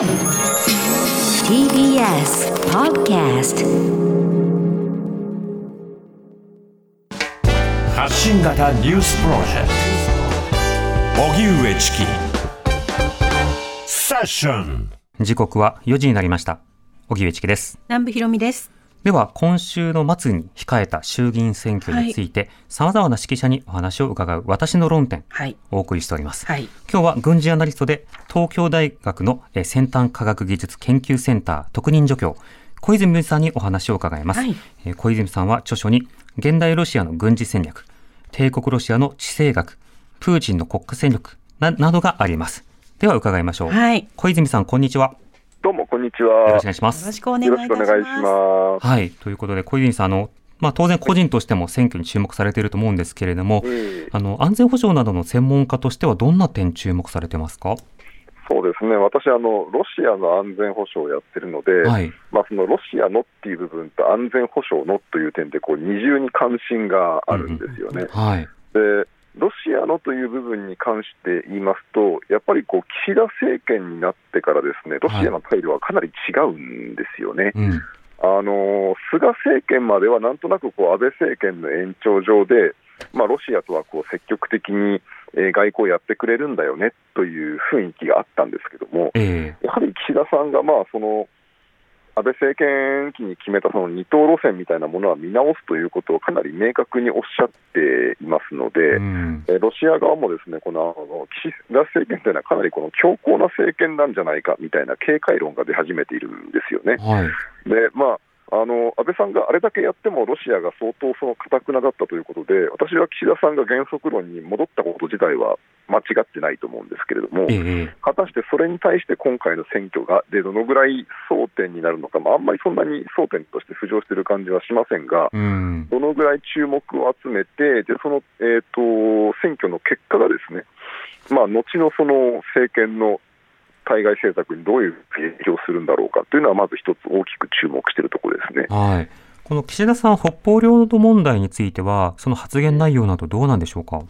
TBS Podcast 発信型ニュースプロジェクト荻上チキセッション時刻は4時になりました。荻上チキです。南部ひろみです。では、今週の末に控えた衆議院選挙について、様々な指揮者にお話を伺う私の論点、はい。お送りしております。はい。今日は軍事アナリストで、東京大学のえー先端科学技術研究センター特任助教、小泉さんにお話を伺います。はいえー小泉さんは著書に、現代ロシアの軍事戦略、帝国ロシアの地政学、プーチンの国家戦力ななどがあります。では伺いましょう。はい。よ小泉さん、こんにちは。どうも、こんにちよろはしくお。願いしますよ。ろしくお願いします。はい。ということで、小泉さん、あの、まあ、当然個人としても選挙に注目されていると思うんですけれども、ええあの、安全保障などの専門家としてはどんな点注目されてますか？そうですね、私あの、ロシアの安全保障をやってるので、はい。まあ、そのロシアのっていう部分と安全保障のという点でこう、二重に関心があるんですよね。はい。でロシアのという部分に関して言いますと、やっぱりこう岸田政権になってから、ですねロシアの態度はかなり違うんですよね。うん。あの菅政権まではなんとなくこう安倍政権の延長上で、まあ、ロシアとはこう積極的にえー外交をやってくれるんだよねという雰囲気があったんですけども、ええやはり岸田さんがまあその安倍政権期に決めたその二党路線みたいなものは見直すということをかなり明確におっしゃっていますので、うん。えーロシア側もですねこの岸田政権というのはかなりこの強硬な政権なんじゃないかみたいな警戒論が出始めているんですよね。はい。でまああの安倍さんがあれだけやってもロシアが相当その堅くなだったということで、私は岸田さんが原則論に戻ったこと自体は間違ってないと思うんですけれども、ええ果たしてそれに対して今回の選挙がでどのぐらい争点になるのか、まあ、あんまりそんなに争点として浮上している感じはしませんが、うん。どのぐらい注目を集めて、でその、えー、と選挙の結果がですね、まあ、後のその政権の対外政策にどういう影響するんだろうかというのは、まず一つ大きく注目しているところですね。はい。この岸田さん、北方領土問題については、その発言内容などどうなんでしょうか？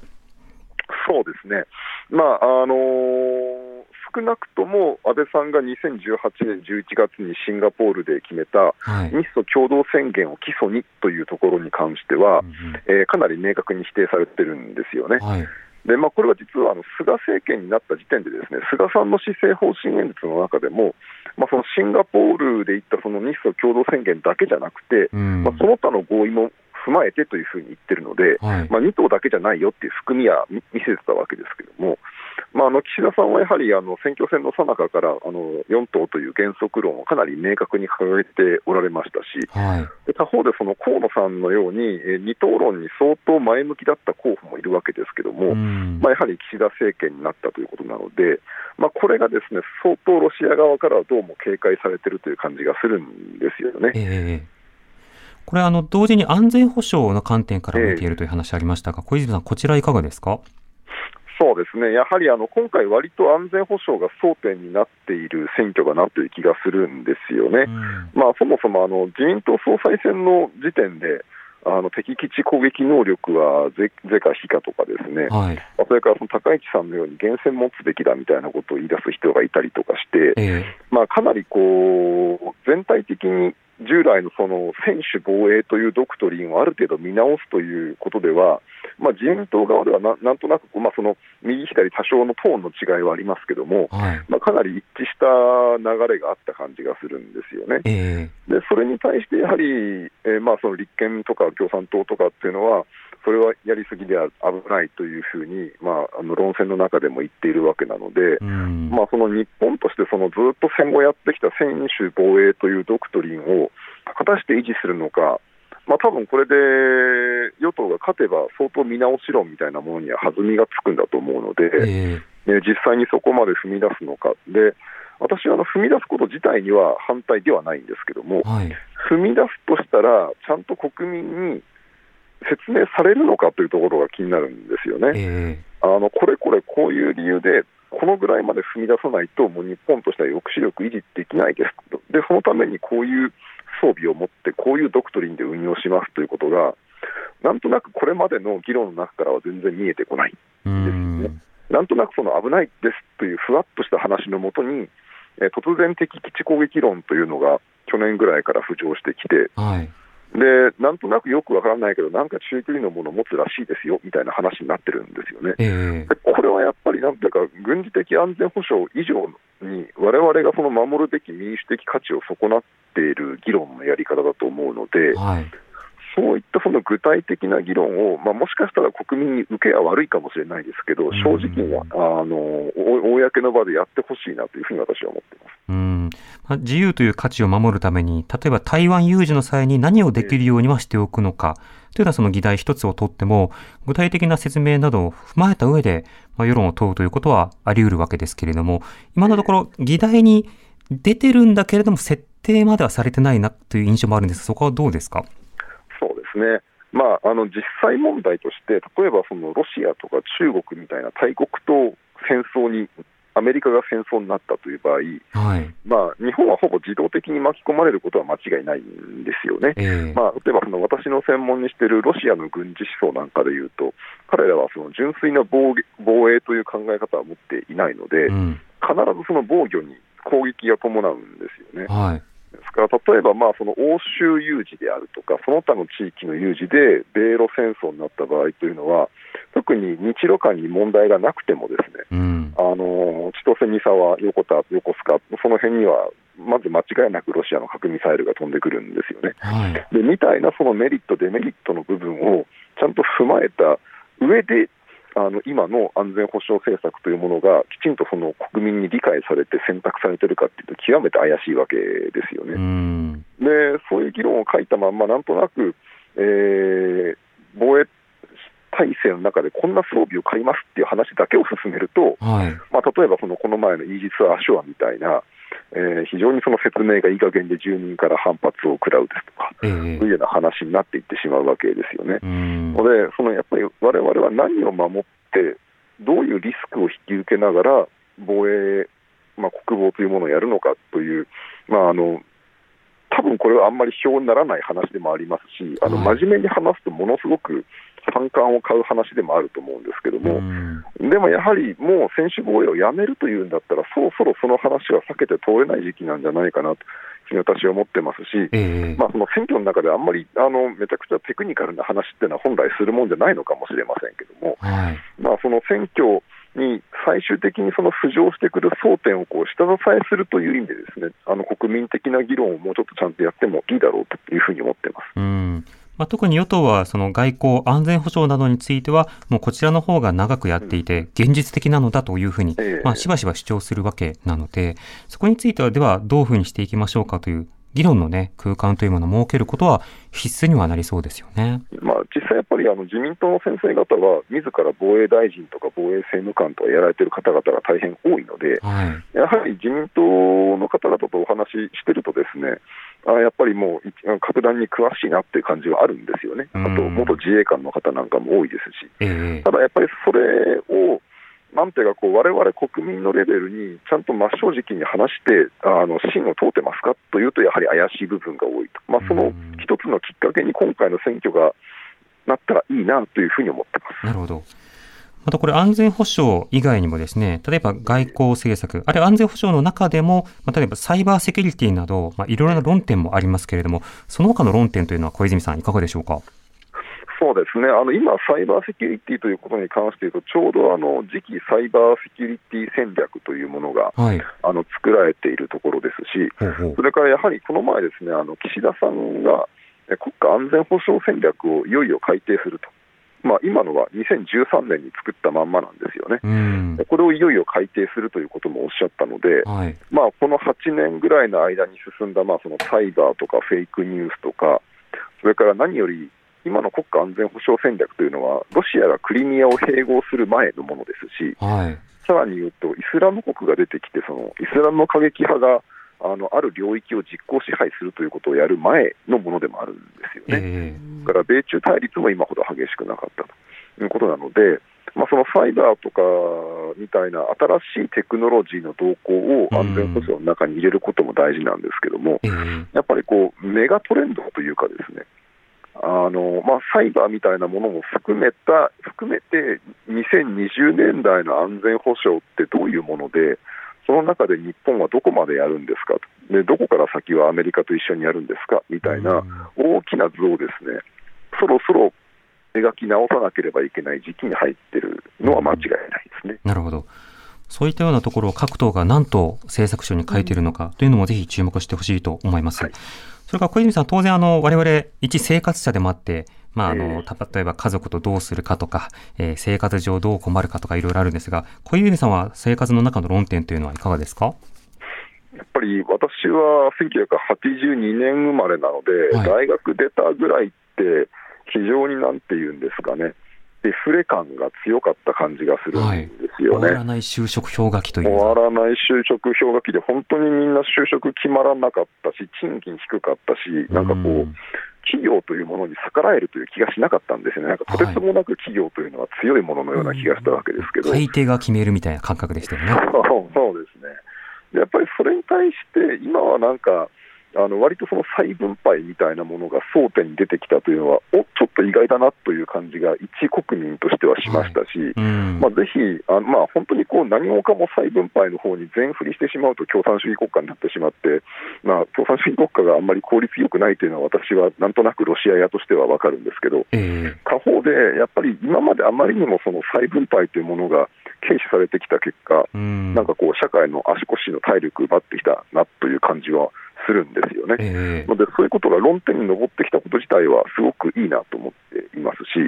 そうですね、まああのー少なくとも安倍さんが2018年11月にシンガポールで決めたはい。日ソ共同宣言を基礎にというところに関してはう、んえーかなり明確に否定されてるんですよね。はい。でまあ、これは実はあの菅政権になった時点で、ですね菅さんの施政方針演説の中でも、まあ、そのシンガポールで言ったその日ソ共同宣言だけじゃなくて、うん。まあ、その他の合意も踏まえてというふうに言ってるので、はい。まあ、2党だけじゃないよっていう含みは見見せてたわけですけども、まあ、あの岸田さんはやはりあの選挙戦の最中からあの4党という原則論をかなり明確に掲げておられましたし、はい。で他方でその河野さんのように、えー二党論に相当前向きだった候補もいるわけですけども、うんまあ、やはり岸田政権になったということなので、まあ、これがですね相当ロシア側からはどうも警戒されているという感じがするんですよね。ええこれ、あの、同時に安全保障の観点から見ているという話ありましたが、小泉さん、こちらいかがですか？そうですね、やはりあの今回、割と安全保障が争点になっている選挙かなという気がするんですよね。うん。まあ、そもそもあの自民党総裁選の時点で、あの敵基地攻撃能力は是是か非かとかですね、はい。まあそれからその高市さんのように厳選持つべきだみたいなことを言い出す人がいたりとかして、ええ。まあ、かなりこう全体的に従来のその専守防衛というドクトリンをある程度見直すということでは、まあ、自民党側ではななんとなく、まあ、その右左多少のトーンの違いはありますけども、はい。まあ、かなり一致した流れがあった感じがするんですよね。ええでそれに対してやはり、えーまあ、その立憲とか共産党とかっていうのは、それはやりすぎでは危ないというふうに、まあ、あの論戦の中でも言っているわけなので、うん。まあ、その日本としてそのずっと戦後やってきた専守防衛というドクトリンを果たして維持するのか、まあ多分これで与党が勝てば相当見直し論みたいなものには弾みがつくんだと思うので、ええね実際にそこまで踏み出すのか、で私はあの踏み出すこと自体には反対ではないんですけども、はい。踏み出すとしたら、ちゃんと国民に説明されるのかというところが気になるんですよね。えあのこれこれこういう理由で、このぐらいまで踏み出さないと、もう日本としては抑止力維持できないですと、でそのためにこういう装備を持って、こういうドクトリンで運用しますということが、なんとなくこれまでの議論の中からは全然見えてこない、えうん。なんとなくその危ないですというふわっとした話のもとに、えー突然的基地攻撃論というのが去年ぐらいから浮上してきて、はい。でなんとなくよくわからないけど、なんか中距離のものを持つらしいですよみたいな話になってるんですよね。ええでこれはやっぱりなんていうか、軍事的安全保障以上に、我々がその守るべき民主的価値を損なっている議論のやり方だと思うので、はい。そういったその具体的な議論を、まあ、もしかしたら国民に受けは悪いかもしれないですけど、ん。正直にはあのお公の場でやってほしいなというふうに私は思っています。うん。まあ、自由という価値を守るために、例えば台湾有事の際に何をできるようにはしておくのか、というのはその議題一つをとっても、具体的な説明などを踏まえた上で、まあ、世論を問うということはあり得るわけですけれども、今のところ議題に出てるんだけれども、設定まではされてないなという印象もあるんですが、そこはどうですか？ですねまあ、あの実際問題として、例えばそのロシアとか中国みたいな大国と戦争に、アメリカが戦争になったという場合、はい。まあ、日本はほぼ自動的に巻き込まれることは間違いないんですよね。ええまあ、例えばその私の専門にしているロシアの軍事思想なんかでいうと、彼らはその純粋な防衛という考え方は持っていないので、うん。必ずその防御に攻撃が伴うんですよね。はい。ですから、例えばまあその欧州有事であるとか、その他の地域の有事で米ロ戦争になった場合というのは、特に日露間に問題がなくても、ですねうん。あの千歳、三沢、横田、横須賀、その辺には、まず間違いなくロシアの核ミサイルが飛んでくるんですよね。はい。でみたいなそのメリット、デメリットの部分をちゃんと踏まえた上で、あの今の安全保障政策というものがきちんとその国民に理解されて選択されているかっていうと、極めて怪しいわけですようね。ん。でそういう議論を書いたまんま、なんとなく、えー防衛体制の中でこんな装備を買いますっていう話だけを進めると、はい。まあ、例えばそのこの前のイージス・アショアみたいな、えー非常にその説明がいい加減で住民から反発を食らうですとか、ええそういうような話になっていってしまうわけですよね。うん。ので、そのやっぱり我々は何を守って、どういうリスクを引き受けながら防衛、まあ、国防というものをやるのかという、まあ、あの多分これはあんまり票にならない話でもありますし、あのはい真面目に話すと、ものすごく反感を買う話でもあると思うんですけども、うん。でもやはりもう選手防衛をやめるというんだったら、そろそろその話は避けて通れない時期なんじゃないかなと私は思ってますし、ええ。まあ、その選挙の中であんまりあのめちゃくちゃテクニカルな話っていうのは本来するもんじゃないのかもしれませんけども、はい。まあ、その選挙に最終的にその浮上してくる争点をこう下支えするという意味でですねあの国民的な議論をもうちょっとちゃんとやってもいいだろうというふうに思ってます。うん。まあ、特に与党はその外交、安全保障などについては、もうこちらの方が長くやっていて、現実的なのだというふうにええ、まあ、しばしば主張するわけなので、そこについては、ではどういうふうにしていきましょうかという議論のね、空間というものを設けることは必須にはなりそうですよね。まあ、実際やっぱりあの自民党の先生方は、自ら防衛大臣とか防衛政務官とかやられている方々が大変多いので、はい。やはり自民党の方々とお話ししてると、ですねあやっぱりもう一格段に詳しいなっていう感じはあるんですよね、あとうん元自衛官の方なんかも多いですし、ええただやっぱりそれを、なんていうかこう、われわれ国民のレベルにちゃんと真正直に話して、あの芯を通ってますかというと、やはり怪しい部分が多いと、まあ、その一つのきっかけに今回の選挙がなったらいいなというふうに思ってます。なるほど。またこれ安全保障以外にもですね、例えば外交政策、あるいは安全保障の中でも、まあ、例えばサイバーセキュリティなど、まあ、いろいろな論点もありますけれども、その他の論点というのは小泉さんいかがでしょうか？そうですねあの今、サイバーセキュリティということに関して言うと、ちょうどあの次期サイバーセキュリティ戦略というものがはい。あの作られているところですし、それからやはりこの前、ですねあの岸田さんがえ国家安全保障戦略をいよいよ改定すると、まあ、今のは2013年に作ったまんまなんですよね。うん。これをいよいよ改定するということもおっしゃったので、はい。まあ、この8年ぐらいの間に進んだ、まあ、そのサイバーとかフェイクニュースとか、それから何より今の国家安全保障戦略というのは、ロシアがクリミアを併合する前のものですし、はい。さらに言うと、イスラム国が出てきて、そのイスラム過激派があのある領域を実効支配するということをやる前のものでもあるんですよね。えだから米中対立も今ほど激しくなかったということなので、まあ、そのサイバーとかみたいな新しいテクノロジーの動向を安全保障の中に入れることも大事なんですけども、やっぱりこうメガトレンドというかですね、あのまあ、サイバーみたいなものも含めた含めて2020年代の安全保障ってどういうもので、その中で日本はどこまでやるんですかとで、どこから先はアメリカと一緒にやるんですかみたいな大きな図をですね、そろそろ描き直さなければいけない時期に入ってるのは間違いないですね。なるほど。そういったようなところを各党が何と政策書に書いているのかというのもぜひ注目してほしいと思います。はい、それから小泉さん、当然あの、我々一生活者でもあって、まあ、あの、例えば家族とどうするかとか、えー、生活上どう困るかとかいろいろあるんですが、小泉さんは生活の中の論点というのはいかがですか？やっぱり私は1982年生まれなので、はい、大学出たぐらいって、非常になんて言うんですかね、デフレ感が強かった感じがするんですよね。はい、終わらない就職氷河期という。終わらない就職氷河期で、本当にみんな就職決まらなかったし、賃金低かったし、なんかこう、企業というものに逆らえるという気がしなかったんですよね、なんかとてつもなく企業というのは強いもののような気がしたわけですけど、買い。手が決めるみたい。な感覚でしたよね。そうですね。やっぱりそれに対して、今はなんか、あの割とその再分配みたいなものが争点に出てきたというのは、おちょっと意外だなという感じが一国民としてはしましたし、はいまあ、ぜひ、あまあ、本当にこう何もかも再分配の方に全振りしてしまうと共産主義国家になってしまって、まあ、共産主義国家があんまり効率よくないというのは、私はなんとなくロシア屋としては分かるんですけど、えー、他方でやっぱり今まであまりにもその再分配というものが軽視されてきた結果、んなんかこう、社会の足腰の体力奪ってきたなという感じは。するんですよね、えー、のでそういうことが論点に上ってきたこと自体はすごくいいなと思っていますし、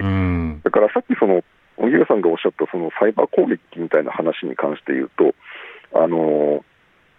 だからさっきその、荻上さんがおっしゃったそのサイバー攻撃みたいな話に関して言うと、あの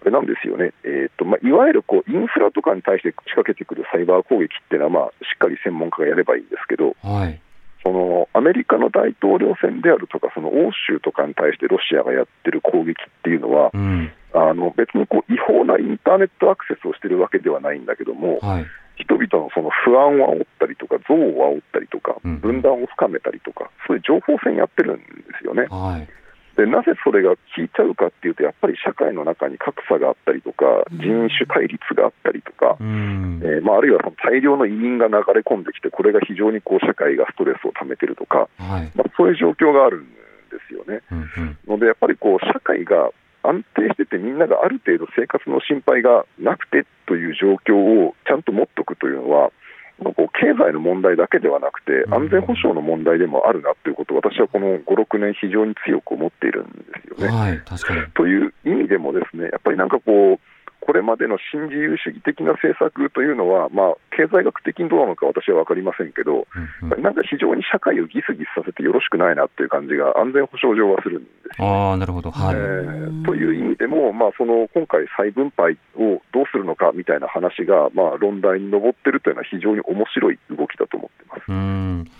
あれなんですよね、えーとまあ、いわゆるこうインフラとかに対して仕掛けてくるサイバー攻撃っていうのは、まあ、しっかり専門家がやればいいんですけど、はい、そのアメリカの大統領選であるとか、その欧州とかに対してロシアがやってる攻撃っていうのは、うん、あの別にこう違法なインターネットアクセスをしてるわけではないんだけども、はい、人々のその不安を煽ったりとか、憎悪を煽ったりとか、分断を深めたりとか、そういう情報戦やってるんですよね。はいでなぜそれが効いちゃうかっていうと、やっぱり社会の中に格差があったりとか、人種対立があったりとか、うん、えー、まあ、あるいはその大量の移民が流れ込んできて、これが非常にこう社会がストレスをためてるとか、はい、まあ、そういう状況があるんですよね。うんうん、ので、やっぱりこう社会が安定してて、みんながある程度生活の心配がなくてという状況をちゃんと持っておくというのは、こう経済の問題だけではなくて、安全保障の問題でもあるなということを、私はこの5、6年、非常に強く思っているんですよね。はい、確かにという意味でも、ですねやっぱりなんかこう、これまでの新自由主義的な政策というのは、まあ、経済学的にどうなのか私は分かりませんけど、うんうん、なんか非常に社会をギスギスさせてよろしくないなという感じが安全保障上はするんですあなるほど、はい、えー、という意味でも、まあ、その今回、再分配をどうするのかみたいな話が、まあ、論題に上っているというのは非常に面白い動きだと思ってます。うん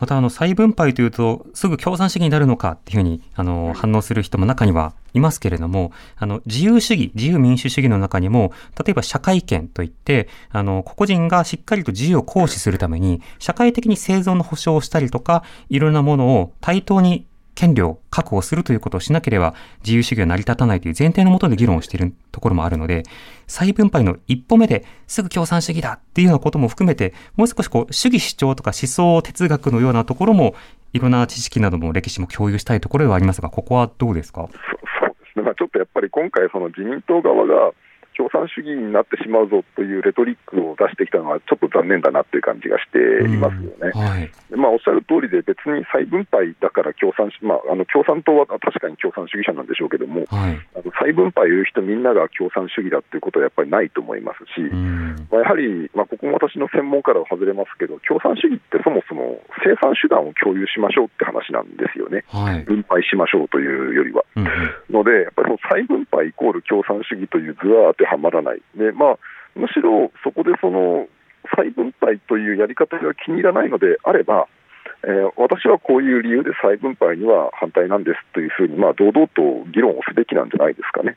また、あの、再分配というと、すぐ共産主義になるのかっていうふうに、あの、反応する人も中にはいますけれども、あの、自由主義、自由民主主義の中にも、例えば社会権といって、あの、個々人がしっかりと自由を行使するために、社会的に生存の保障をしたりとか、いろんなものを対等に権利を確保するということをしなければ自由主義は成り立たないという前提のもとで議論をしているところもあるので、再分配の一歩目ですぐ共産主義だっていうようなことも含めて、もう少しこう主義主張とか思想哲学のようなところも、いろんな知識なども歴史も共有したいところではありますが、ここはどうですか？そ うですね、まあ、ちょっとやっぱり今回、その自民党側が共産主義になってしまうぞというレトリックを出してきたのは、ちょっと残念だなという感じがしていますよね。はい、まあ、おっしゃる通りで、別に再分配だから共産、まあ、あの共産党は確かに共産主義者なんでしょうけども、はい、あの再分配を言う人、みんなが共産主義だということはやっぱりないと思いますし、まあ、やはり、まあ、ここも私の専門からは外れますけど、共産主義ってそもそも生産手段を共有しましょうって話なんですよね、はい、分配しましょうというよりは。うん、ので、やっぱりその再分配イコール共産主義という図は当てはまらない。でまあ、むしろそこでその再分配というやり方が気に入らないのであれば、えー、私はこういう理由で再分配には反対なんですというふうに、まあ、堂々と議論をすべきなんじゃないですかね。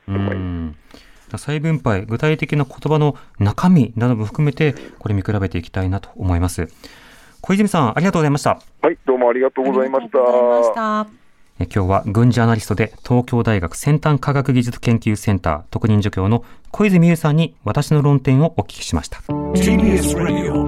再分配、具体的な言葉の中身なども含めて、これ見比べていきたいなと思います。小泉さん、ありがとうございました。はい、どうもありがとうございました。今日は軍事アナリストで東京大学先端科学技術研究センター特任助教の小泉優さんに私の論点をお聞きしました。TBS Radio